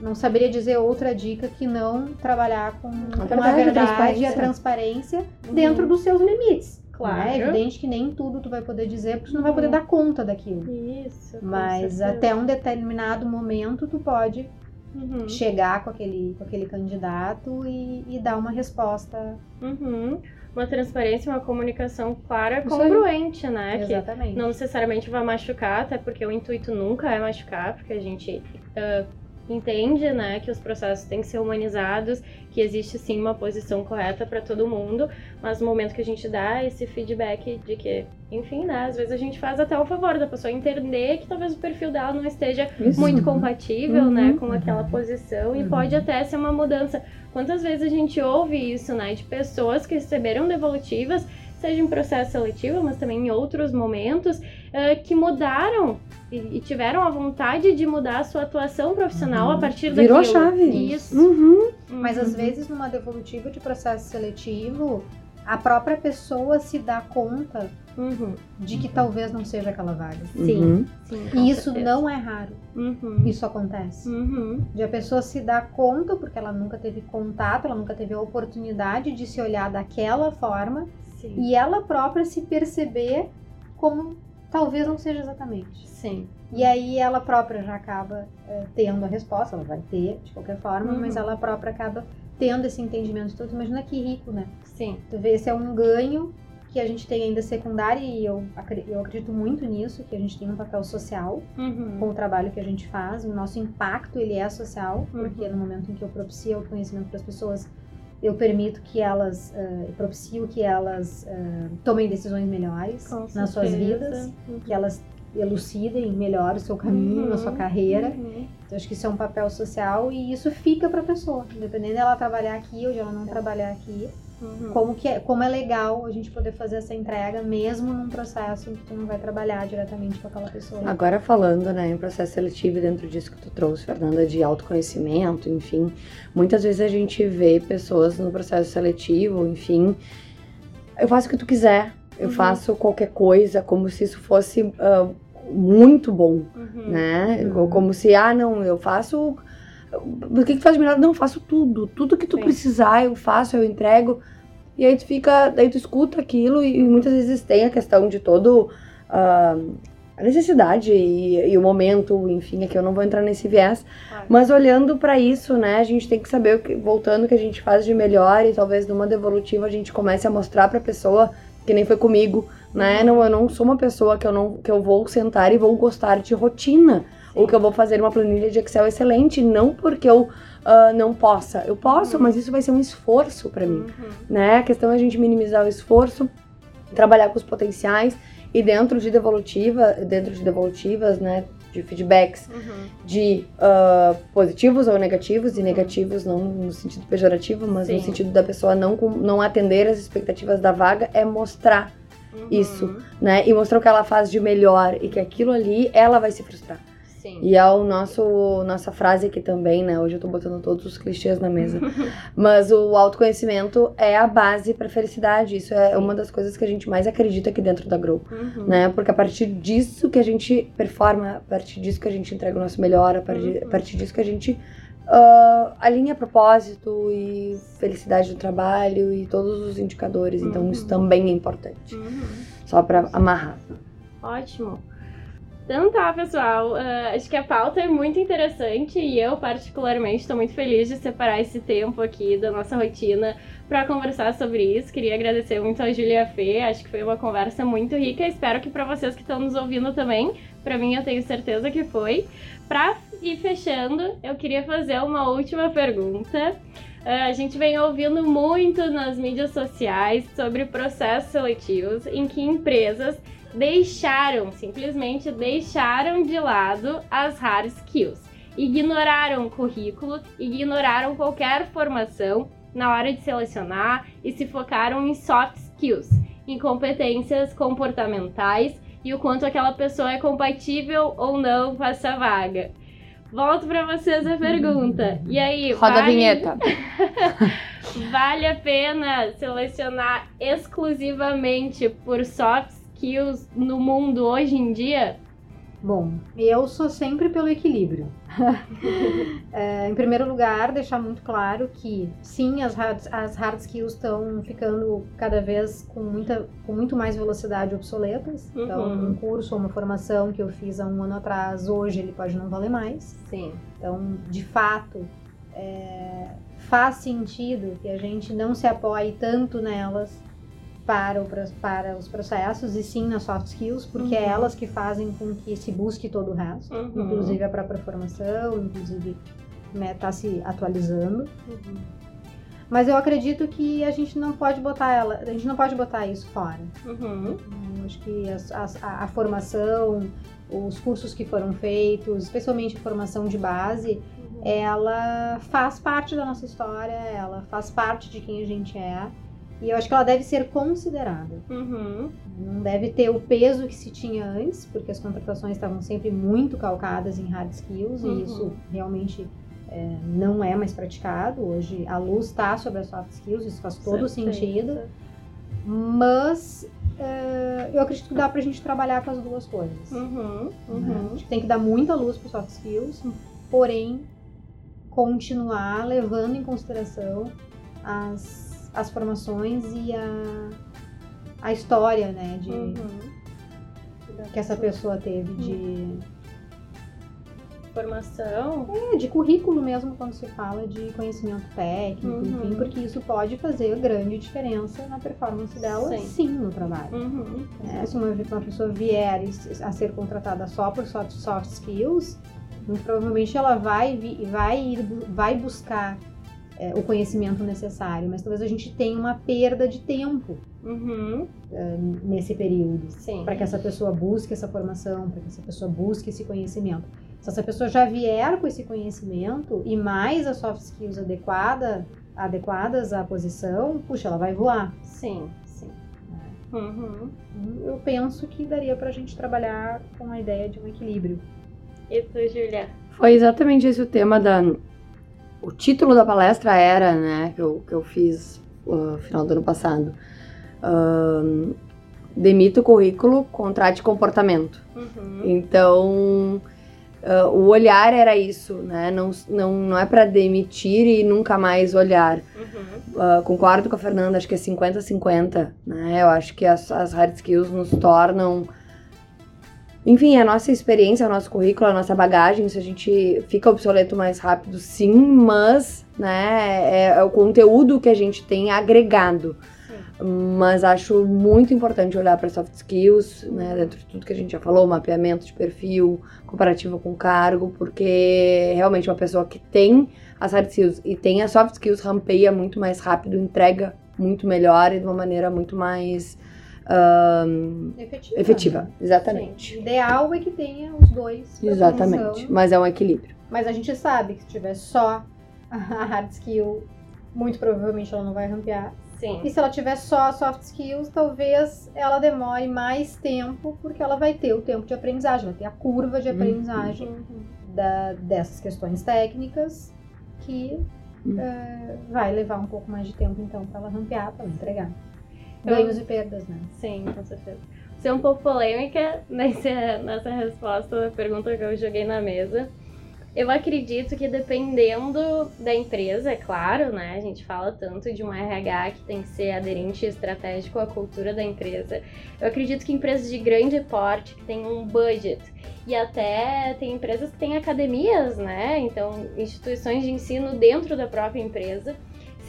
não saberia dizer outra dica que não trabalhar com, com a verdade, a e a transparência. transparência dentro dos seus limites. Claro. né? É evidente que nem tudo tu vai poder dizer, porque tu não vai poder Uhum. dar conta daquilo. Isso. Mas certeza. até um determinado momento tu pode Uhum. chegar com aquele, com aquele candidato e, e dar uma resposta. Uhum. Uma transparência, uma comunicação clara, congruente, né? Que Exatamente. não necessariamente vai machucar, até porque o intuito nunca é machucar, porque a gente ah, entende, né, que os processos têm que ser humanizados, que existe sim uma posição correta para todo mundo, mas no momento que a gente dá esse feedback de que, enfim, né, às vezes a gente faz até o favor da pessoa entender que talvez o perfil dela não esteja Isso. muito compatível, Uhum. né, com aquela posição e Uhum. pode até ser uma mudança. Quantas vezes a gente ouve isso, né, de pessoas que receberam devolutivas, seja em processo seletivo, mas também em outros momentos, eh, que mudaram e, e tiveram a vontade de mudar a sua atuação profissional Uhum. a partir Virou a daquilo. chave. Isso. Uhum. Mas às vezes numa devolutiva de processo seletivo, a própria pessoa se dá conta Uhum. de que talvez não seja aquela vaga. Sim. Uhum. Sim, E isso certeza. não é raro. Uhum. Isso acontece. Uhum. De a pessoa se dar conta, porque ela nunca teve contato, ela nunca teve a oportunidade de se olhar daquela forma, Sim. e ela própria se perceber como talvez não seja exatamente. Sim. E aí ela própria já acaba eh, tendo a resposta, ela vai ter de qualquer forma, Uhum. mas ela própria acaba tendo esse entendimento todo. Imagina que rico, né? Sim. Tu vê, esse é um ganho que a gente tem ainda secundário e eu, eu acredito muito nisso, que a gente tem um papel social Uhum. com o trabalho que a gente faz, o nosso impacto ele é social, Uhum. porque no momento em que eu propicio o conhecimento para as pessoas, eu permito que elas, eu propicio que elas eh, tomem decisões melhores Com nas suas certeza. vidas, Uhum. que elas elucidem melhor o seu caminho, a sua Uhum. carreira. Uhum. Então, acho que isso é um papel social e isso fica para a pessoa, independente dela trabalhar aqui ou de ela não trabalhar aqui. Uhum. Como, que é, como é legal a gente poder fazer essa entrega, mesmo num processo em que tu não vai trabalhar diretamente com aquela pessoa. Agora falando, né, em processo seletivo e dentro disso que tu trouxe, Fernanda, de autoconhecimento, enfim, muitas vezes a gente vê pessoas no processo seletivo, enfim, eu faço o que tu quiser, eu Uhum. faço qualquer coisa, como se isso fosse ah, muito bom, Uhum. né? Uhum. Como se, ah, não, eu faço. O que que faz melhor? Não, eu faço tudo. Tudo que tu Sim. precisar, eu faço, eu entrego. E aí tu fica, daí tu escuta aquilo e, muitas vezes tem a questão de todo ah, a necessidade e, e o momento, enfim, aqui eu não vou entrar nesse viés. Claro. Mas olhando pra isso, né, a gente tem que saber o que, voltando o que a gente faz de melhor e talvez numa devolutiva a gente comece a mostrar pra pessoa que nem foi comigo, né? Não, eu não sou uma pessoa que eu não que eu vou sentar e vou gostar de rotina ou que eu vou fazer uma planilha de Excel excelente, não porque eu ah, não possa. Eu posso, Uhum. mas isso vai ser um esforço pra mim, Uhum. né? A questão é a gente minimizar o esforço, trabalhar com os potenciais e dentro de devolutiva, dentro de devolutivas, né, de feedbacks Uhum. de ah, positivos ou negativos, e negativos não no sentido pejorativo, mas no Sim. sentido da pessoa não, não atender as expectativas da vaga, é mostrar, Uhum. Isso. né? E mostrar o que ela faz de melhor e que aquilo ali ela vai se frustrar. Sim. E é o nosso nossa frase aqui também, né? Hoje eu tô botando todos os clichês na mesa. Mas o autoconhecimento é a base pra felicidade. Isso é Sim. uma das coisas que a gente mais acredita aqui dentro da Grow Uhum. né? Porque a partir disso que a gente performa, a partir disso que a gente entrega o nosso melhor, a partir, Uhum. a partir disso que a gente ah, alinha propósito e felicidade do trabalho e todos os indicadores. Então Uhum. isso também é importante. Uhum. Só pra amarrar. Ótimo. Então tá, pessoal. ah, acho que a pauta é muito interessante e eu, particularmente, estou muito feliz de separar esse tempo aqui da nossa rotina para conversar sobre isso. Queria agradecer muito a Julia Fê. Acho que foi uma conversa muito rica. Espero que para vocês que estão nos ouvindo também. Para mim, eu tenho certeza que foi. Para ir fechando, eu queria fazer uma última pergunta. Ah, a gente vem ouvindo muito nas mídias sociais sobre processos seletivos em que empresas deixaram, simplesmente deixaram de lado as hard skills. Ignoraram o currículo, ignoraram qualquer formação na hora de selecionar e se focaram em soft skills, em competências comportamentais e o quanto aquela pessoa é compatível ou não com essa vaga. Volto para vocês a pergunta. E aí, Roda a vale- vinheta. Vale a pena selecionar exclusivamente por soft skills no mundo hoje em dia? Bom, eu sou sempre pelo equilíbrio. É, em primeiro lugar, deixar muito claro que sim, as hard, as hard skills estão ficando cada vez com, muita, com muito mais velocidade obsoletas. Então, Uhum. um curso ou uma formação que eu fiz há um ano atrás, hoje ele pode não valer mais. Sim. Então, de fato, é, faz sentido que a gente não se apoie tanto nelas para, o para os processos e sim nas soft skills, porque é Uhum. elas que fazem com que se busque todo o resto, Uhum. inclusive a própria formação, inclusive está se atualizando. Mas eu acredito que a gente não pode botar ela, a gente não pode botar isso fora. Uhum. Eu acho que as- a, a formação, os cursos que foram feitos, especialmente a formação de base, ela faz parte da nossa história, ela faz parte de quem a gente é. E eu acho que ela deve ser considerada. Uhum. Não deve ter o peso que se tinha antes, porque as contratações estavam sempre muito calcadas em hard skills Uhum. e isso realmente é, não é mais praticado. Hoje a luz está sobre as soft skills, isso faz todo Certeza. sentido. Mas é, eu acredito que dá pra gente trabalhar com as duas coisas. Uhum. né? Uhum. Acho que tem que dar muita luz para soft skills, porém continuar levando em consideração as, as formações e a, a história, né, de, Uhum. que essa pessoa teve de, Formação. é, de currículo mesmo quando se fala de conhecimento técnico, Uhum. enfim, porque isso pode fazer grande diferença na performance dela, Sim. sim, no trabalho. Uhum. né? Se uma, uma pessoa vier a ser contratada só por soft, soft skills, muito provavelmente ela vai, vai, ir, vai buscar é, o conhecimento necessário, mas talvez a gente tenha uma perda de tempo Uhum. nesse período. Para que essa pessoa busque essa formação, para que essa pessoa busque esse conhecimento. Se essa pessoa já vier com esse conhecimento e mais as soft skills adequada, adequadas à posição, puxa, ela vai voar. Sim. Sim. Uhum. Eu penso que daria pra gente trabalhar com a ideia de um equilíbrio. E tu, Julia? Foi exatamente esse o tema da. O título da palestra era, né, que eu, que eu fiz no final do ano passado. Ahn, demita o currículo, contrate comportamento. Uhum. Então, uh, o olhar era isso, né? Não, não, não é para demitir e nunca mais olhar. Uhum. Uh, concordo com a Fernanda, acho que é 50-50, né? Eu acho que as, as hard skills nos tornam. Enfim, a nossa experiência, o nosso currículo, a nossa bagagem, se a gente fica obsoleto mais rápido, sim, mas né, é, é o conteúdo que a gente tem agregado. Mas acho muito importante olhar para soft skills, né, dentro de tudo que a gente já falou, mapeamento de perfil, comparativo com cargo, porque realmente uma pessoa que tem as hard skills e tem as soft skills rampeia muito mais rápido, entrega muito melhor e de uma maneira muito mais um, Efetiva. efetiva. Exatamente. O ideal é que tenha os dois. Exatamente. Mas é um equilíbrio. Mas a gente sabe que se tiver só a hard skill, muito provavelmente ela não vai rampear. Sim. E se ela tiver só soft skills, talvez ela demore mais tempo, porque ela vai ter o tempo de aprendizagem, vai ter a curva de Uhum. aprendizagem Uhum. da- dessas questões técnicas, que Uhum. eh, vai levar um pouco mais de tempo, então, para ela rampear, para ela entregar. Ganhos e perdas, né? Sim, com certeza. Ser um pouco polêmica nessa, nessa resposta da pergunta que eu joguei na mesa. Eu acredito que dependendo da empresa, é claro, né? A gente fala tanto de um RH que tem que ser aderente estratégico à cultura da empresa. Eu acredito que empresas de grande porte, que têm um budget, e até tem empresas que têm academias, né? Então, instituições de ensino dentro da própria empresa.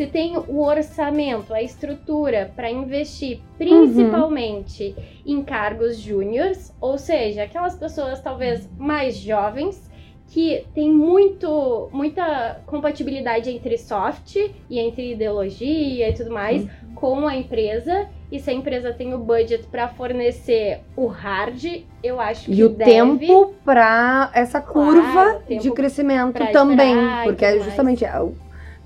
Se tem o orçamento, a estrutura para investir principalmente em cargos júniores, ou seja, aquelas pessoas talvez mais jovens que tem muito muita compatibilidade entre soft e entre ideologia e tudo mais com a empresa. E se a empresa tem o budget para fornecer o hard, eu acho que E o deve. tempo para essa Claro, curva tempo de crescimento também. Porque é mais. justamente é, o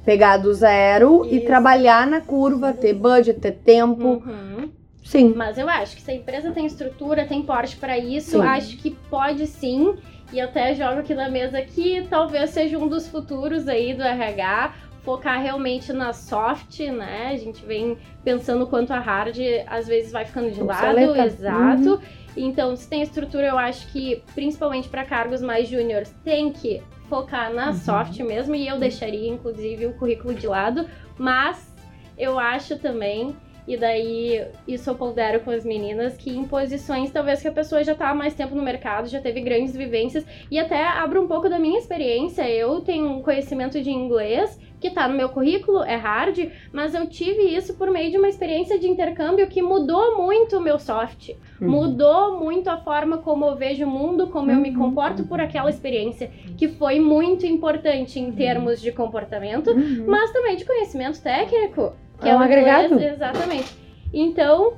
pegar do zero e Isso. trabalhar na curva, ter budget, ter tempo. Uhum. Sim. Mas eu acho que se a empresa tem estrutura, tem porte para isso, Sim. acho que pode sim. E até jogo aqui na mesa que talvez seja um dos futuros aí do RH, focar realmente na soft, né? A gente vem pensando quanto a hard às vezes vai ficando de lado, Obsoleta. exato. Então, se tem estrutura, eu acho que principalmente para cargos mais júniores, tem que focar na soft mesmo e eu deixaria inclusive o currículo de lado, mas eu acho também e daí, isso eu pondero com as meninas, que em posições talvez que a pessoa já tá há mais tempo no mercado, já teve grandes vivências, e até abro um pouco da minha experiência. Eu tenho um conhecimento de inglês que tá no meu currículo, é hard, mas eu tive isso por meio de uma experiência de intercâmbio que mudou muito o meu soft. Uhum. Mudou muito a forma como eu vejo o mundo, como eu me Uhum. comporto por aquela experiência, que foi muito importante em termos de comportamento, Uhum. mas também de conhecimento técnico. Que É um o inglês- agregado. Exatamente. Então,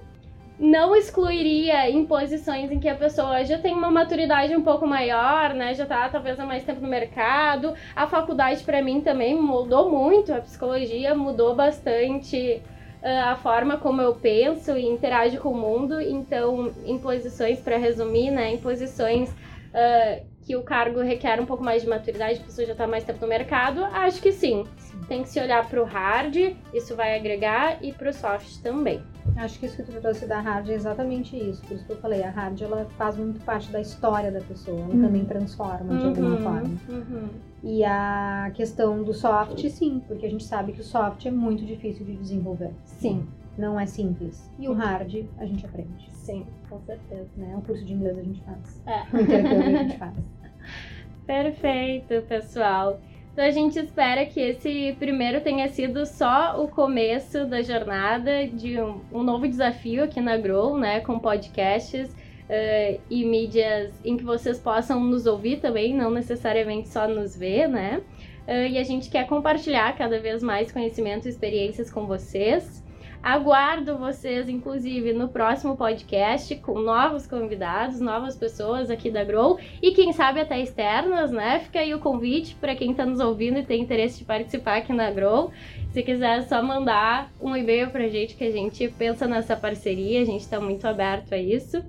não excluiria em posições em que a pessoa já tem uma maturidade um pouco maior, né? Já tá talvez há mais tempo no mercado. A faculdade para mim também mudou muito, a psicologia mudou bastante ah, a forma como eu penso e interajo com o mundo. Então, em posições, para resumir, né? Em posições ah, que o cargo requer um pouco mais de maturidade, a pessoa já tá mais tempo no mercado, acho que sim. Tem que se olhar pro hard, isso vai agregar, e pro soft também. Acho que isso que tu trouxe da hard é exatamente isso. Por isso que eu falei, a hard ela faz muito parte da história da pessoa, ela Uhum. também transforma de alguma forma. uhum. E a questão do soft, sim, porque a gente sabe que o soft é muito difícil de desenvolver. Sim, Não é simples. E o hard a gente aprende. sim, com certeza. Né? O curso de inglês a gente faz. É. O intercâmbio a gente faz. Perfeito, pessoal. Então a gente espera que esse primeiro tenha sido só o começo da jornada de um, um novo desafio aqui na Grow, né? Com podcasts eh, e mídias em que vocês possam nos ouvir também, não necessariamente só nos ver, né? Eh, e a gente quer compartilhar cada vez mais conhecimento e experiências com vocês. Aguardo vocês, inclusive, no próximo podcast com novos convidados, novas pessoas aqui da Grow e quem sabe até externas, né? Fica aí o convite para quem está nos ouvindo e tem interesse de participar aqui na Grow. Se quiser, é só mandar um e-mail pra gente que a gente pensa nessa parceria, a gente está muito aberto a isso.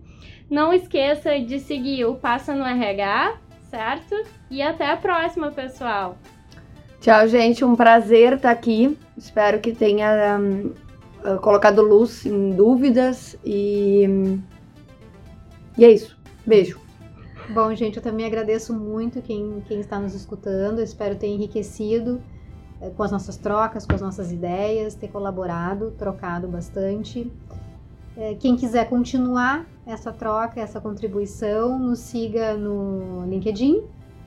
Não esqueça de seguir o Passa no RH, certo? E até a próxima, pessoal! Tchau, gente. Um prazer estar aqui. Espero que tenha hum, uh, colocado luz em dúvidas e. E é isso. Beijo. Bom, gente, eu também agradeço muito quem, quem está nos escutando. Eu espero ter enriquecido eh, com as nossas trocas, com as nossas ideias, ter colaborado, trocado bastante. Eh, quem quiser continuar essa troca, essa contribuição, nos siga no LinkedIn,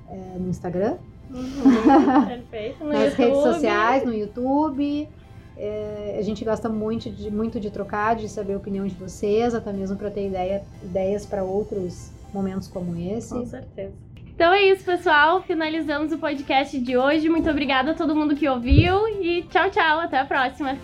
eh, no Instagram, Uhum, perfeito. No nas YouTube. redes sociais, no YouTube. É, a gente gosta muito de, muito de trocar, de saber a opinião de vocês, até mesmo para ter ideia, ideias para outros momentos como esse. Com certeza. Então é isso, pessoal. Finalizamos o podcast de hoje. Muito obrigada a todo mundo que ouviu e tchau, tchau. Até a próxima.